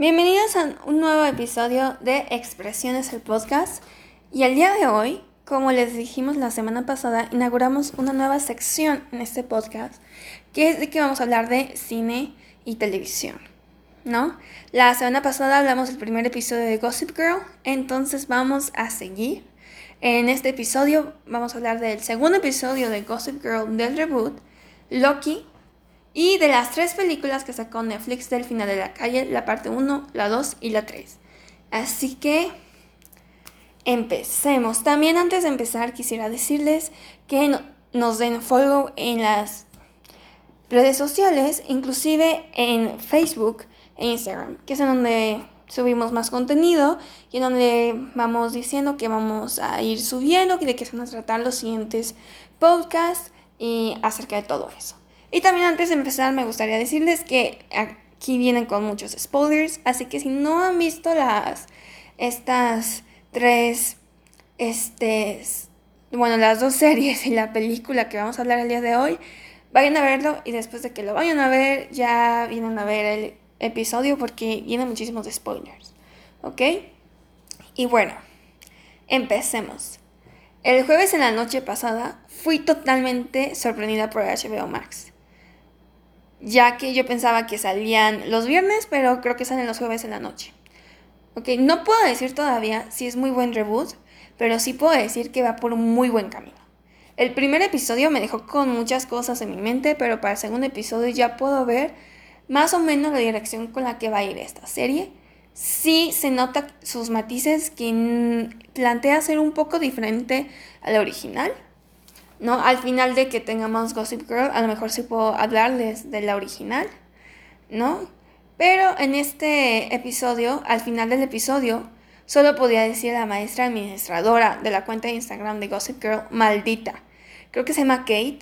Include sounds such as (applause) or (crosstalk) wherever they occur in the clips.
Bienvenidos a un nuevo episodio de Expresiones el Podcast. Y el día de hoy, como les dijimos la semana pasada, inauguramos una nueva sección en este podcast, que es de que vamos a hablar de cine y televisión, ¿no? La semana pasada hablamos del primer episodio de Gossip Girl, entonces vamos a seguir. En este episodio vamos a hablar del segundo episodio de Gossip Girl del reboot, Loki, y de las tres películas que sacó Netflix del final de la calle, la parte 1, la 2 y la 3. Así que empecemos. También antes de empezar quisiera decirles que nos den follow en las redes sociales, inclusive en Facebook e Instagram, que es en donde subimos más contenido y en donde vamos diciendo que vamos a ir subiendo, de qué se van a tratar los siguientes podcasts y acerca de todo eso. Y también antes de empezar me gustaría decirles que aquí vienen con muchos spoilers, así que si no han visto las estas tres este bueno, las dos (laughs) series y la película que vamos a hablar el día de hoy, vayan a verlo y después de que lo vayan a ver ya vienen a ver el episodio porque vienen muchísimos spoilers. ¿Ok? Y bueno, empecemos. El jueves en la noche pasada fui totalmente sorprendida por HBO Max ya que yo pensaba que salían los viernes, pero creo que salen los jueves en la noche. Ok, no puedo decir todavía si es muy buen reboot, pero sí puedo decir que va por un muy buen camino. El primer episodio me dejó con muchas cosas en mi mente, pero para el segundo episodio ya puedo ver más o menos la dirección con la que va a ir esta serie. Sí se nota sus matices que plantea ser un poco diferente a la original ¿no? Al final de que tengamos Gossip Girl, a lo mejor sí puedo hablarles de la original, ¿no? Pero en este episodio, al final del episodio, solo podía decir a la maestra administradora de la cuenta de Instagram de Gossip Girl, maldita. Creo que se llama Kate.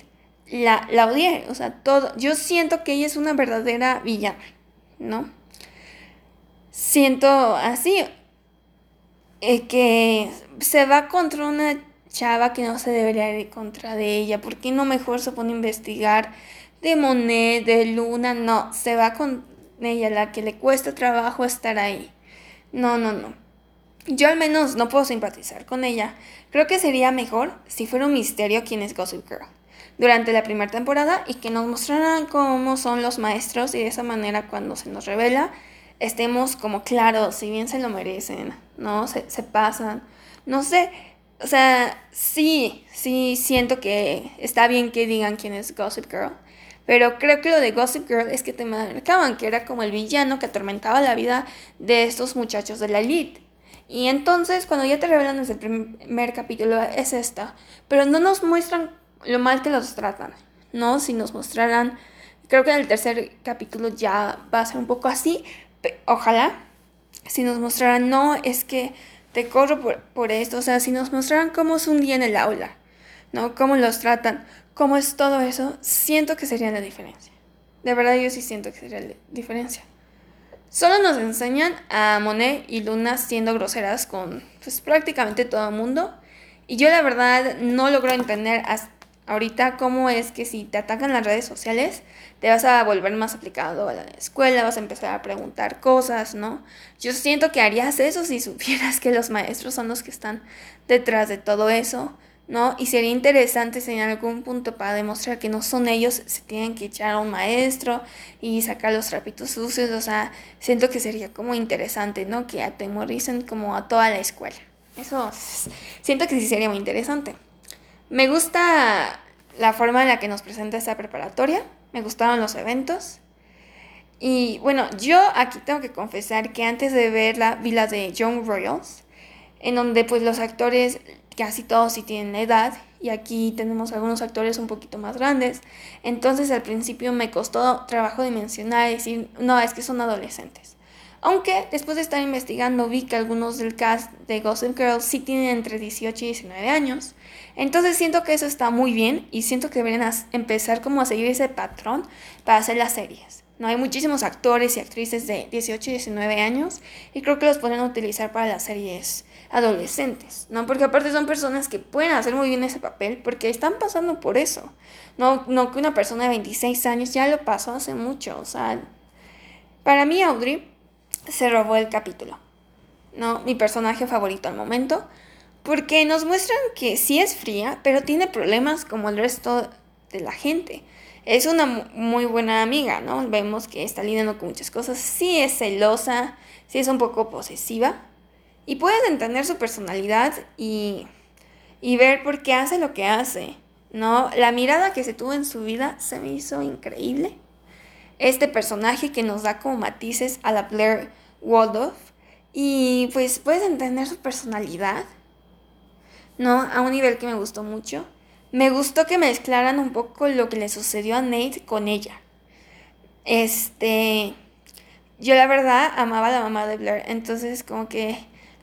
La, la odié, o sea, todo. Yo siento que ella es una verdadera villana, ¿no? Siento así, eh, que se va contra una chava que no se debería ir contra de ella. ¿Por qué no mejor se pone a investigar de Monet, de Luna? No, se va con ella, la que le cuesta trabajo estar ahí. No, no, no. Yo al menos no puedo simpatizar con ella. Creo que sería mejor si fuera un misterio quién es Gossip Girl durante la primera temporada y que nos mostraran cómo son los maestros y de esa manera cuando se nos revela estemos como claros, si bien se lo merecen, ¿no? Se, se pasan. No sé, o sea, sí, sí siento que está bien que digan quién es Gossip Girl. Pero creo que lo de Gossip Girl es que te marcaban que era como el villano que atormentaba la vida de estos muchachos de la elite. Y entonces, cuando ya te revelan desde el primer capítulo, es esta. Pero no nos muestran lo mal que los tratan, ¿no? Si nos mostraran, creo que en el tercer capítulo ya va a ser un poco así. Ojalá. Si nos mostraran, no, es que corro por, esto, o sea, si nos mostraran cómo es un día en el aula, ¿no? Cómo los tratan, cómo es todo eso, siento que sería la diferencia. De verdad yo sí siento que sería la diferencia. Solo nos enseñan a Monet y Luna siendo groseras con pues, prácticamente todo el mundo. Y yo la verdad no logro entender hasta ahorita cómo es que si te atacan las redes sociales, te vas a volver más aplicado a la escuela, vas a empezar a preguntar cosas, ¿no? Yo siento que harías eso si (laughs) supieras que los maestros son los que están detrás de todo eso, ¿no? Y sería interesante en algún punto para demostrar que no son ellos, se tienen que echar a un maestro y sacar los trapitos sucios, o sea, siento que sería como interesante, ¿no? Que atemoricen como a toda la escuela. Eso siento que sí sería muy interesante. Me gusta la forma en la que nos presenta esta preparatoria, me gustaron los eventos. Y bueno, yo aquí tengo que confesar que antes de verla vi la de Young Royals, en donde pues los actores casi todos sí tienen edad y aquí tenemos algunos actores un poquito más grandes. Entonces al principio me costó trabajo dimensionar y decir, no, es que son adolescentes. Aunque después de estar investigando vi que algunos del cast de Gossip Girl sí tienen entre 18 y 19 años. Entonces siento que eso está muy bien y siento que deberían empezar como a seguir ese patrón para hacer las series. No hay muchísimos actores y actrices de 18 y 19 años y creo que los pueden utilizar para las series adolescentes, ¿no? Porque aparte son personas que pueden hacer muy bien ese papel porque están pasando por eso. No, no que una persona de 26 años ya lo pasó hace mucho, o sea, para mí Audrey se robó el capítulo. ¿No? Mi personaje favorito al momento. Porque nos muestran que sí es fría, pero tiene problemas como el resto de la gente. Es una muy buena amiga, ¿no? Vemos que está lidiando con muchas cosas. Sí es celosa, sí es un poco posesiva. Y puedes entender su personalidad y, y ver por qué hace lo que hace, ¿no? La mirada que se tuvo en su vida se me hizo increíble. Este personaje que nos da como matices a la Blair Waldorf. Y pues puedes entender su personalidad ¿no? A un nivel que me gustó mucho. Me gustó que mezclaran un poco lo que le sucedió a Nate con ella. Este, yo la verdad amaba a la mamá de Blair, entonces como que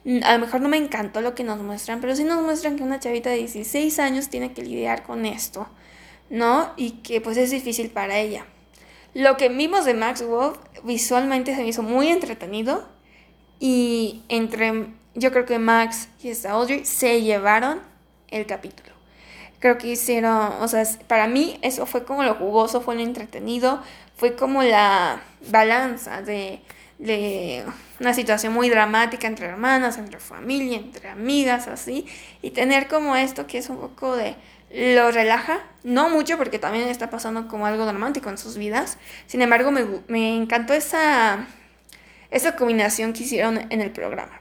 mm, a lo mejor no me encantó lo que nos muestran, pero sí nos muestran que una chavita de 16 años tiene que lidiar con esto, ¿no? Y que pues es difícil para ella. Lo que vimos de Max Wolf visualmente se me hizo muy entretenido y entre yo creo que Max y esta Audrey se llevaron el capítulo. Creo que hicieron, o sea, para mí eso fue como lo jugoso, fue lo entretenido, fue como la balanza de, de una situación muy dramática entre hermanas, entre familia, entre amigas, así, y tener como esto que es un poco de lo relaja, no mucho porque también está pasando como algo dramático en sus vidas, sin embargo me, me encantó esa, esa combinación que hicieron en el programa.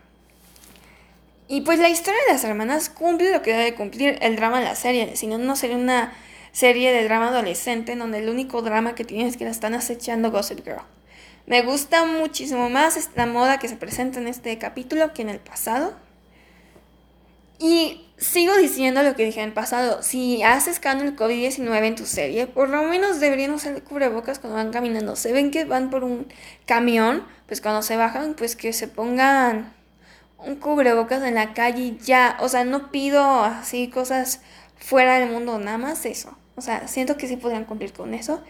Y pues la historia de las hermanas cumple lo que debe cumplir el drama de la serie, si no, no sería una serie de drama adolescente en donde el único drama que tienes es que la están acechando Gossip Girl. Me gusta muchísimo más esta moda que se presenta en este capítulo que en el pasado. Y sigo diciendo lo que dije en el pasado. Si haces canon el COVID-19 en tu serie, por lo menos deberían usar cubrebocas cuando van caminando. Se ven que van por un camión, pues cuando se bajan, pues que se pongan un cubrebocas en la calle ya, o sea, no pido así cosas fuera del mundo, nada más eso. O sea, siento que sí podrían cumplir con eso.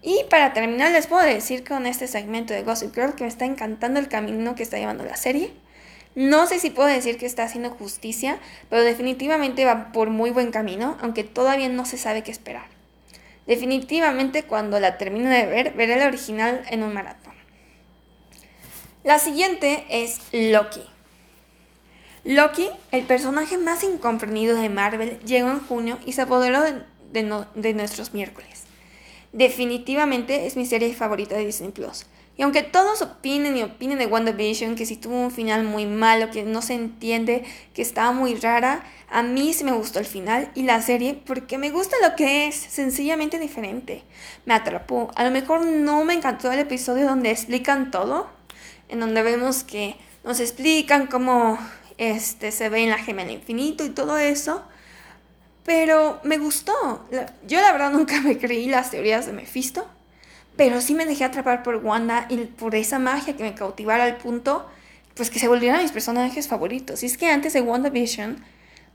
Y para terminar, les puedo decir con este segmento de Gossip Girl que me está encantando el camino que está llevando la serie. No sé si puedo decir que está haciendo justicia, pero definitivamente va por muy buen camino, aunque todavía no se sabe qué esperar. Definitivamente cuando la termine de ver, veré la original en un maratón. La siguiente es Loki. Loki, el personaje más incomprendido de Marvel, llegó en junio y se apoderó de, nuestros miércoles. Definitivamente es mi serie favorita de Disney Plus. Y aunque todos opinen y opinen de WandaVision, que si tuvo un final muy malo, que no se entiende, que estaba muy rara, a mí sí me gustó el final y la serie porque me gusta lo que es, sencillamente diferente. Me atrapó. A lo mejor no me encantó el episodio donde explican todo, en donde vemos que nos explican cómo este, se ve en la gema del infinito y todo eso. Pero me gustó. Yo la verdad nunca (laughs) me creí las teorías de Mephisto. Pero sí me dejé atrapar por Wanda y por esa magia que me cautivara al punto, pues que se volvieran mis personajes favoritos. Y es que antes de WandaVision,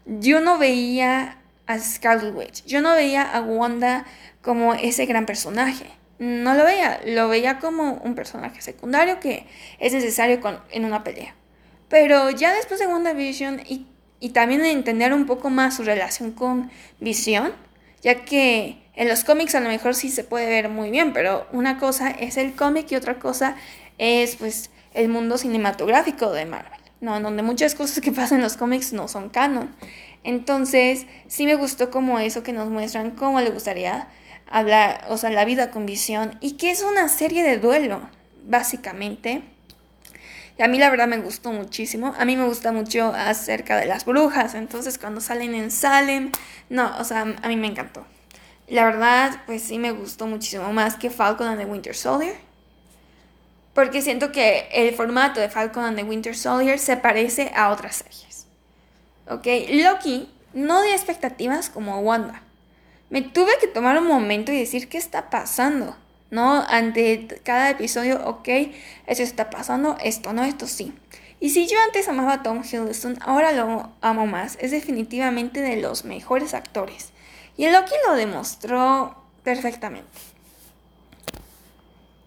yo no veía a Scarlet Witch. Yo no veía a Wanda como ese gran personaje. No lo veía. Lo veía como un personaje secundario que es necesario en una pelea. Pero ya después de WandaVision y, y también de entender un poco más su relación con Visión, ya que en los cómics a lo mejor sí se puede ver muy bien, pero una cosa es el cómic y otra cosa es pues el mundo cinematográfico de Marvel, ¿no? En donde muchas cosas que pasan en los cómics no son canon. Entonces, sí me gustó como eso que nos muestran cómo le gustaría hablar, o sea, la vida con visión y que es una serie de duelo, básicamente y a mí la verdad me gustó muchísimo. A mí me gusta mucho acerca de las brujas. Entonces cuando salen en Salem, no, o sea, a mí me encantó. La verdad, pues sí me gustó muchísimo más que Falcon and the Winter Soldier. Porque siento que el formato de Falcon and the Winter Soldier se parece a otras series. ¿Ok? Loki no dio expectativas como Wanda. Me tuve que tomar un momento y decir qué está pasando. ¿no? Ante cada episodio, ok, eso está pasando, esto no, esto sí. Y si yo antes amaba a Tom Hiddleston, ahora lo amo más. Es definitivamente de los mejores actores. Y Loki lo demostró perfectamente.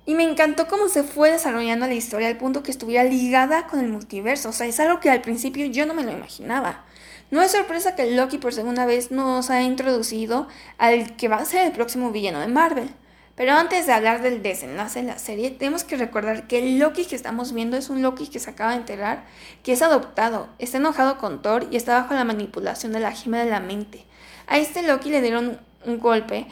Y me encantó cómo se fue desarrollando la historia al punto que estuviera ligada con el multiverso. O sea, es algo que al principio yo no me lo imaginaba. No es sorpresa que Loki por segunda vez nos ha introducido al que va a ser el próximo villano de Marvel. Pero antes de hablar del desenlace de la serie, tenemos que recordar que el Loki que estamos viendo es un Loki que se acaba de enterar, que es adoptado, está enojado con Thor y está bajo la manipulación de la gema de la mente. A este Loki le dieron un golpe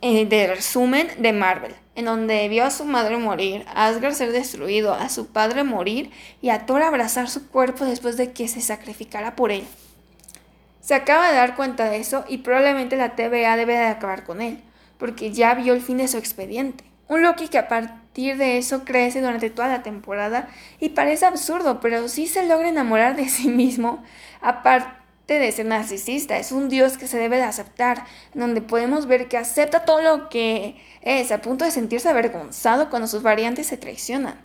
eh, de resumen de Marvel, en donde vio a su madre morir, a Asgard ser destruido, a su padre morir y a Thor abrazar su cuerpo después de que se sacrificara por él. Se acaba de dar cuenta de eso y probablemente la TVA debe de acabar con él porque ya vio el fin de su expediente. Un Loki que a partir de eso crece durante toda la temporada y parece absurdo, pero sí se logra enamorar de sí mismo, aparte de ser narcisista, es un dios que se debe de aceptar, donde podemos ver que acepta todo lo que es, a punto de sentirse avergonzado cuando sus variantes se traicionan.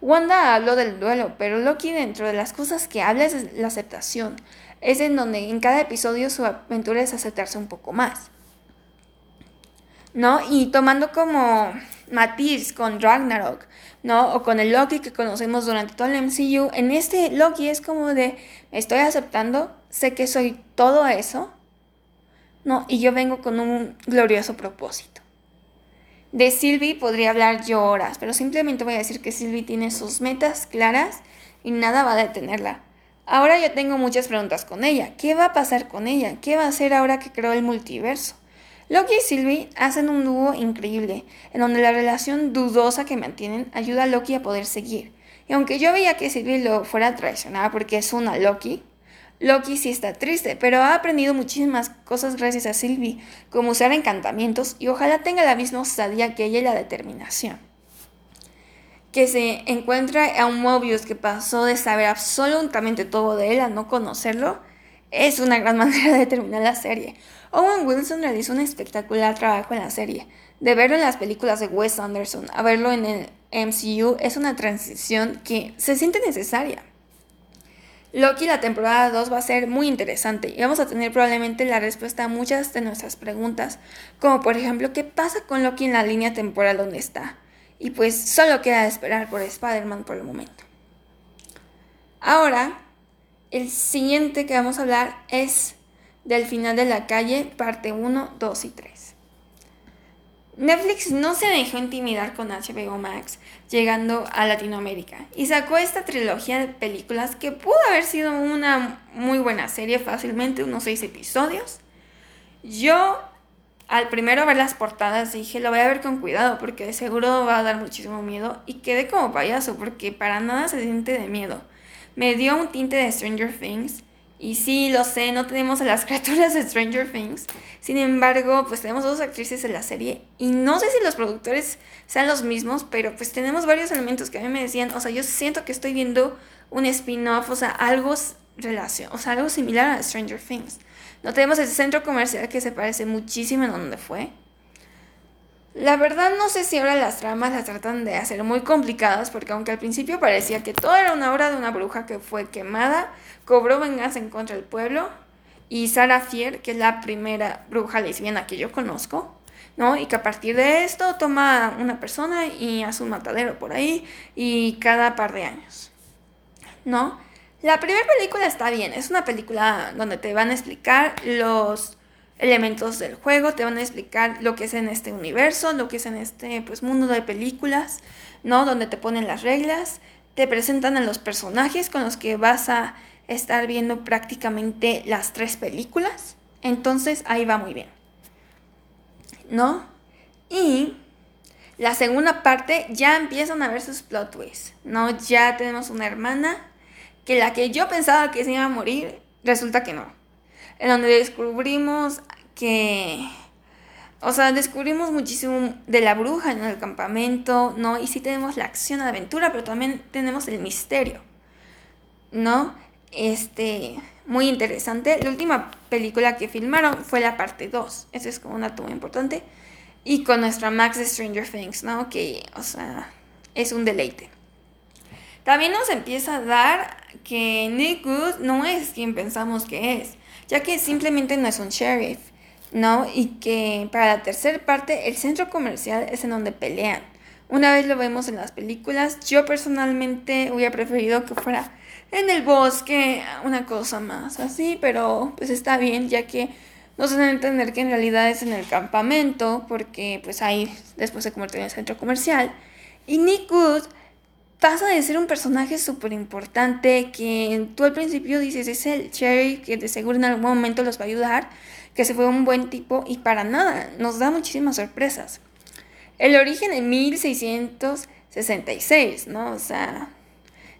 Wanda habló del duelo, pero Loki dentro de las cosas que habla es la aceptación. Es en donde en cada episodio su aventura es aceptarse un poco más. ¿no? Y tomando como matiz con Ragnarok, ¿no? O con el Loki que conocemos durante todo el MCU, en este Loki es como de, estoy aceptando, sé que soy todo eso, ¿no? Y yo vengo con un glorioso propósito. De Sylvie podría hablar yo horas, pero simplemente voy a decir que Sylvie tiene sus metas claras y nada va a detenerla. Ahora yo tengo muchas preguntas con ella. ¿Qué va a pasar con ella? ¿Qué va a hacer ahora que creó el multiverso? Loki y Sylvie hacen un dúo increíble, en donde la relación dudosa que mantienen ayuda a Loki a poder seguir. Y aunque yo veía que Sylvie lo fuera a traicionar porque es una Loki, Loki sí está triste, pero ha aprendido muchísimas cosas gracias a Sylvie, como usar encantamientos y ojalá tenga la misma osadía que ella y la determinación. Que se encuentra a un Mobius que pasó de saber absolutamente todo de él a no conocerlo, es una gran (laughs) manera de terminar la serie. Owen Wilson realizó un espectacular trabajo en la serie. De verlo en las películas de Wes Anderson a verlo en el MCU es una transición que se siente necesaria. Loki la temporada 2 va a ser muy interesante y vamos a tener probablemente la respuesta a muchas de nuestras preguntas, como por ejemplo, ¿qué pasa con Loki en la línea temporal donde está? Y pues solo queda esperar por Spider-Man por el momento. Ahora, el siguiente que vamos a hablar es del final de la calle, parte 1, 2 y 3. Netflix no se dejó intimidar con HBO Max llegando a Latinoamérica y sacó esta trilogía de películas que pudo haber sido una muy buena serie fácilmente, unos 6 episodios. Yo al primero ver las portadas dije, lo voy a ver con cuidado porque de seguro va a dar muchísimo miedo y quedé como payaso porque para nada se siente de miedo. Me dio un tinte de Stranger Things y sí, lo sé, no tenemos a las (laughs) criaturas de Stranger Things. Sin embargo, pues tenemos dos actrices en la serie. Y no sé si los productores sean los mismos, pero pues tenemos varios elementos que a mí me decían, o sea, yo siento que estoy viendo un spin-off, o sea, algo relación, o sea, algo similar a Stranger Things. No tenemos el centro comercial que se parece muchísimo en donde fue. La verdad no sé si ahora las tramas las tratan de hacer muy complicadas porque aunque al principio parecía que todo era una obra de una bruja que fue quemada, cobró venganza en contra del pueblo y Sarah Fier, que es la primera bruja lesbiana que yo conozco, ¿no? Y que a partir de esto toma una persona y hace un matadero por ahí y cada par de años, ¿no? La primera película está bien, es una película donde te van a explicar los elementos del juego, te van a explicar lo que es en este universo, lo que es en este pues, mundo de películas, ¿no? Donde te ponen las reglas, te presentan a los personajes con los que vas a estar viendo prácticamente las tres películas. Entonces ahí va muy bien. ¿No? Y la segunda parte ya empiezan a ver sus plot twists, ¿no? Ya tenemos una hermana que la que yo pensaba que se iba a morir, resulta que no en donde descubrimos que, o sea, descubrimos muchísimo de la bruja en el campamento, ¿no? Y sí tenemos la acción, la aventura, pero también tenemos el misterio, ¿no? Este, muy interesante. La última película que filmaron fue la parte 2, eso es como un dato muy importante. Y con nuestra Max de Stranger Things, ¿no? Que, o sea, es un deleite. También nos empieza a dar que Nick Good no es quien pensamos que es ya que simplemente no es un sheriff, ¿no? Y que para la tercera parte el centro comercial es en donde pelean. Una vez lo vemos en las películas, yo personalmente hubiera preferido que fuera en el bosque, una cosa más así, pero pues está bien, ya que nos dan a entender que en realidad es en el campamento, porque pues ahí después se convierte en el centro comercial. Y Nick Wood pasa de ser un personaje súper importante que tú al principio dices es el Cherry que de seguro en algún momento los va a ayudar, que se fue un buen tipo y para nada, nos da muchísimas sorpresas. El origen en 1666, ¿no? O sea,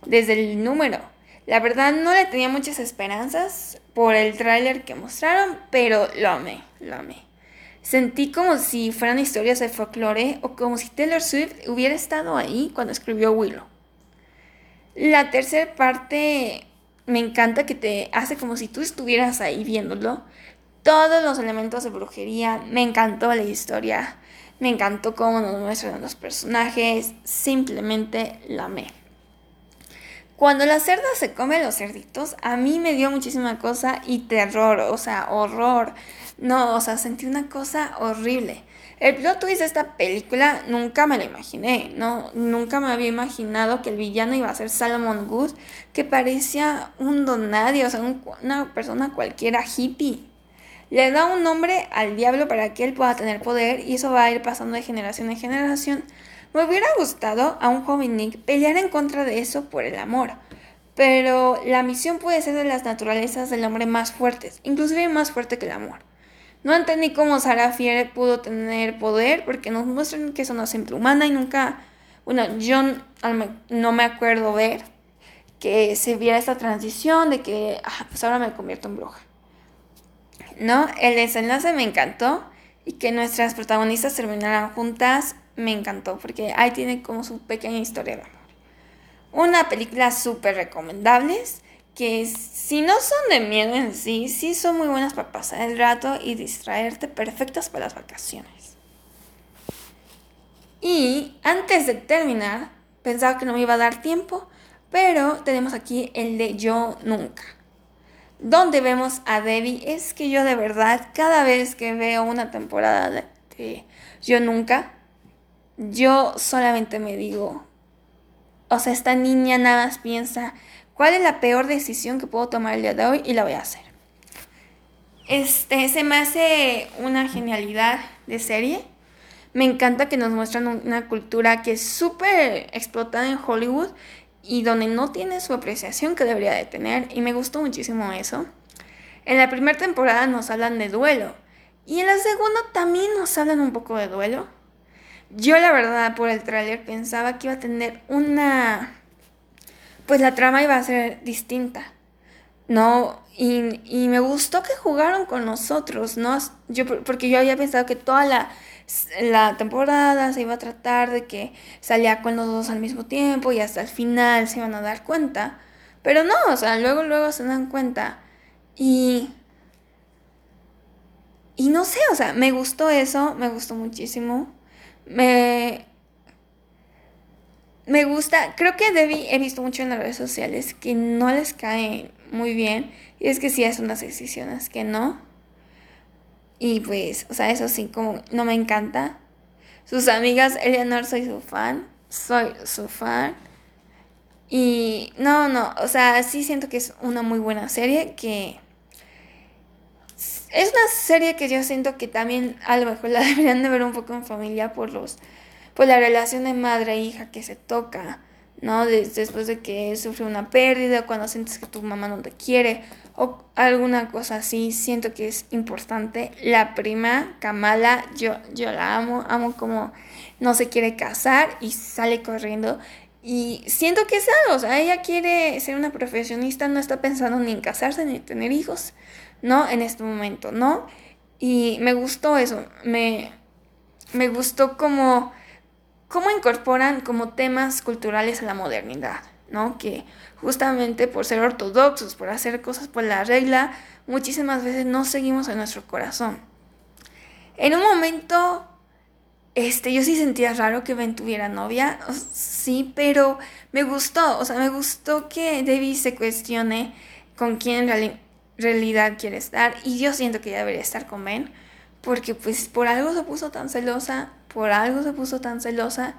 desde el número. La verdad no le tenía muchas esperanzas por el tráiler que mostraron, pero lo amé, lo amé. Sentí como si fueran historias de folclore o como si Taylor Swift hubiera estado ahí cuando escribió Willow. La tercera parte me encanta que te hace como si tú estuvieras ahí viéndolo. Todos los elementos de brujería, me encantó la historia, me encantó cómo nos muestran los personajes, simplemente la amé. Cuando la cerda se come los cerditos, a mí me dio muchísima cosa y terror, o sea, horror. No, o sea, sentí una cosa horrible. El plot twist de esta película nunca me lo imaginé, ¿no? Nunca me había imaginado que el villano iba a ser Salomon Good, que parecía un donadio, o sea, una persona cualquiera hippie. Le da un nombre al diablo para que él pueda tener poder y eso va a ir pasando de generación en generación. Me hubiera gustado a un joven Nick pelear en contra de eso por el amor, pero la misión puede ser de las naturalezas del hombre más fuertes, inclusive más fuerte que el amor. No entendí cómo Sarah Fier pudo tener poder, porque nos muestran que es una simple humana y nunca, bueno, yo no me acuerdo ver que se viera esta transición de que, ah, pues ahora me convierto en bruja. ¿No? El desenlace me encantó y que nuestras protagonistas terminaran juntas me encantó porque ahí tiene como su pequeña historia de amor. Una película súper recomendable que si no son de miedo en sí, sí son muy buenas para pasar el rato y distraerte, perfectas para las vacaciones. Y antes de terminar, pensaba que no me iba a dar tiempo, pero tenemos aquí el de Yo Nunca. Donde vemos a Debbie, es que yo de verdad, cada vez que veo una temporada de Yo Nunca, yo solamente me digo, o sea, esta niña nada más piensa, ¿cuál es la peor decisión que puedo tomar el día de hoy? Y la voy a hacer. Este, se me hace una genialidad de serie. Me encanta que nos muestran una cultura que es súper explotada en Hollywood y donde no tiene su apreciación que debería de tener. Y me gustó muchísimo eso. En la primera temporada nos hablan de duelo. Y en la segunda también nos hablan un poco de duelo. Yo la verdad por el tráiler pensaba que iba a tener una... Pues la trama iba a ser distinta, ¿no? Y, y me gustó que jugaron con nosotros, ¿no? Yo, porque yo había pensado que toda la, la temporada se iba a tratar de que salía con los dos al mismo tiempo y hasta el final se iban a dar cuenta. Pero no, o sea, luego, luego se dan cuenta. Y... Y no sé, o sea, me gustó eso, me gustó muchísimo. Me, me gusta, creo que Debbie he visto mucho en las redes sociales que no les cae muy bien. Y es que sí es unas decisiones que no. Y pues, o sea, eso sí, como no me encanta. Sus amigas, Eleanor, soy su fan. Soy su fan. Y no, no, o sea, sí siento que es una muy buena serie que es una serie que yo siento que también a lo mejor la (laughs) deberían de ver un poco en familia por los por la relación de madre e hija que se toca, ¿no? después de que sufre una pérdida, cuando sientes que tu mamá no te quiere o alguna cosa así, siento que es importante. La prima, Kamala, yo, yo la amo, amo como no se quiere casar y sale corriendo. Y siento que es algo, o sea, ella quiere ser una profesionista, no está pensando ni en casarse ni en tener hijos. ¿no? En este momento, ¿no? Y me gustó eso, me, me gustó como cómo incorporan como temas culturales a la modernidad, ¿no? Que justamente por ser ortodoxos, por hacer cosas por la regla, muchísimas veces no seguimos en nuestro corazón. En un momento, este, yo sí sentía raro que Ben tuviera novia, sí, pero me gustó, o sea, me gustó que Debbie se cuestione con quién realidad quiere estar y yo siento que ya debería estar con Ben porque pues por algo se puso tan celosa, por algo se puso tan celosa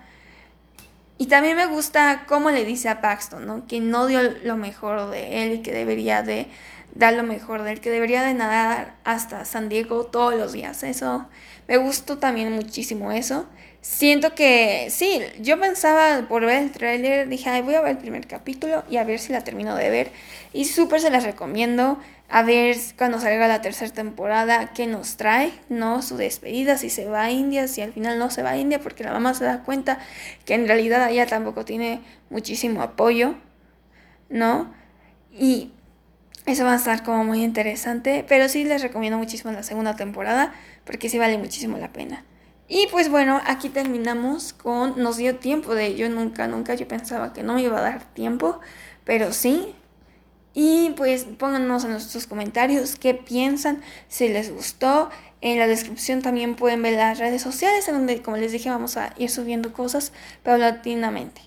y también me gusta cómo le dice a Paxton, ¿no? Que no dio lo mejor de él y que debería de da lo mejor del que debería de nadar hasta San Diego todos los días. Eso me gustó también muchísimo eso. Siento que sí, yo pensaba por ver el tráiler, dije, voy a ver el primer capítulo y a ver si la termino de ver. Y súper se las recomiendo. A ver cuando salga la tercera temporada qué nos trae, ¿no? Su despedida, si se va a India, si al final no se va a India, porque la mamá se da cuenta que en realidad ella tampoco tiene muchísimo apoyo, ¿no? Y eso va a estar como muy interesante, pero sí les recomiendo muchísimo la segunda temporada porque sí vale muchísimo la pena. Y pues bueno, aquí terminamos con nos dio tiempo de ello, nunca, nunca yo pensaba que no me iba a dar tiempo, pero sí. Y pues pónganos en nuestros comentarios qué piensan, si les gustó. En la descripción también pueden ver las redes sociales en donde, como les dije, vamos a ir subiendo cosas paulatinamente.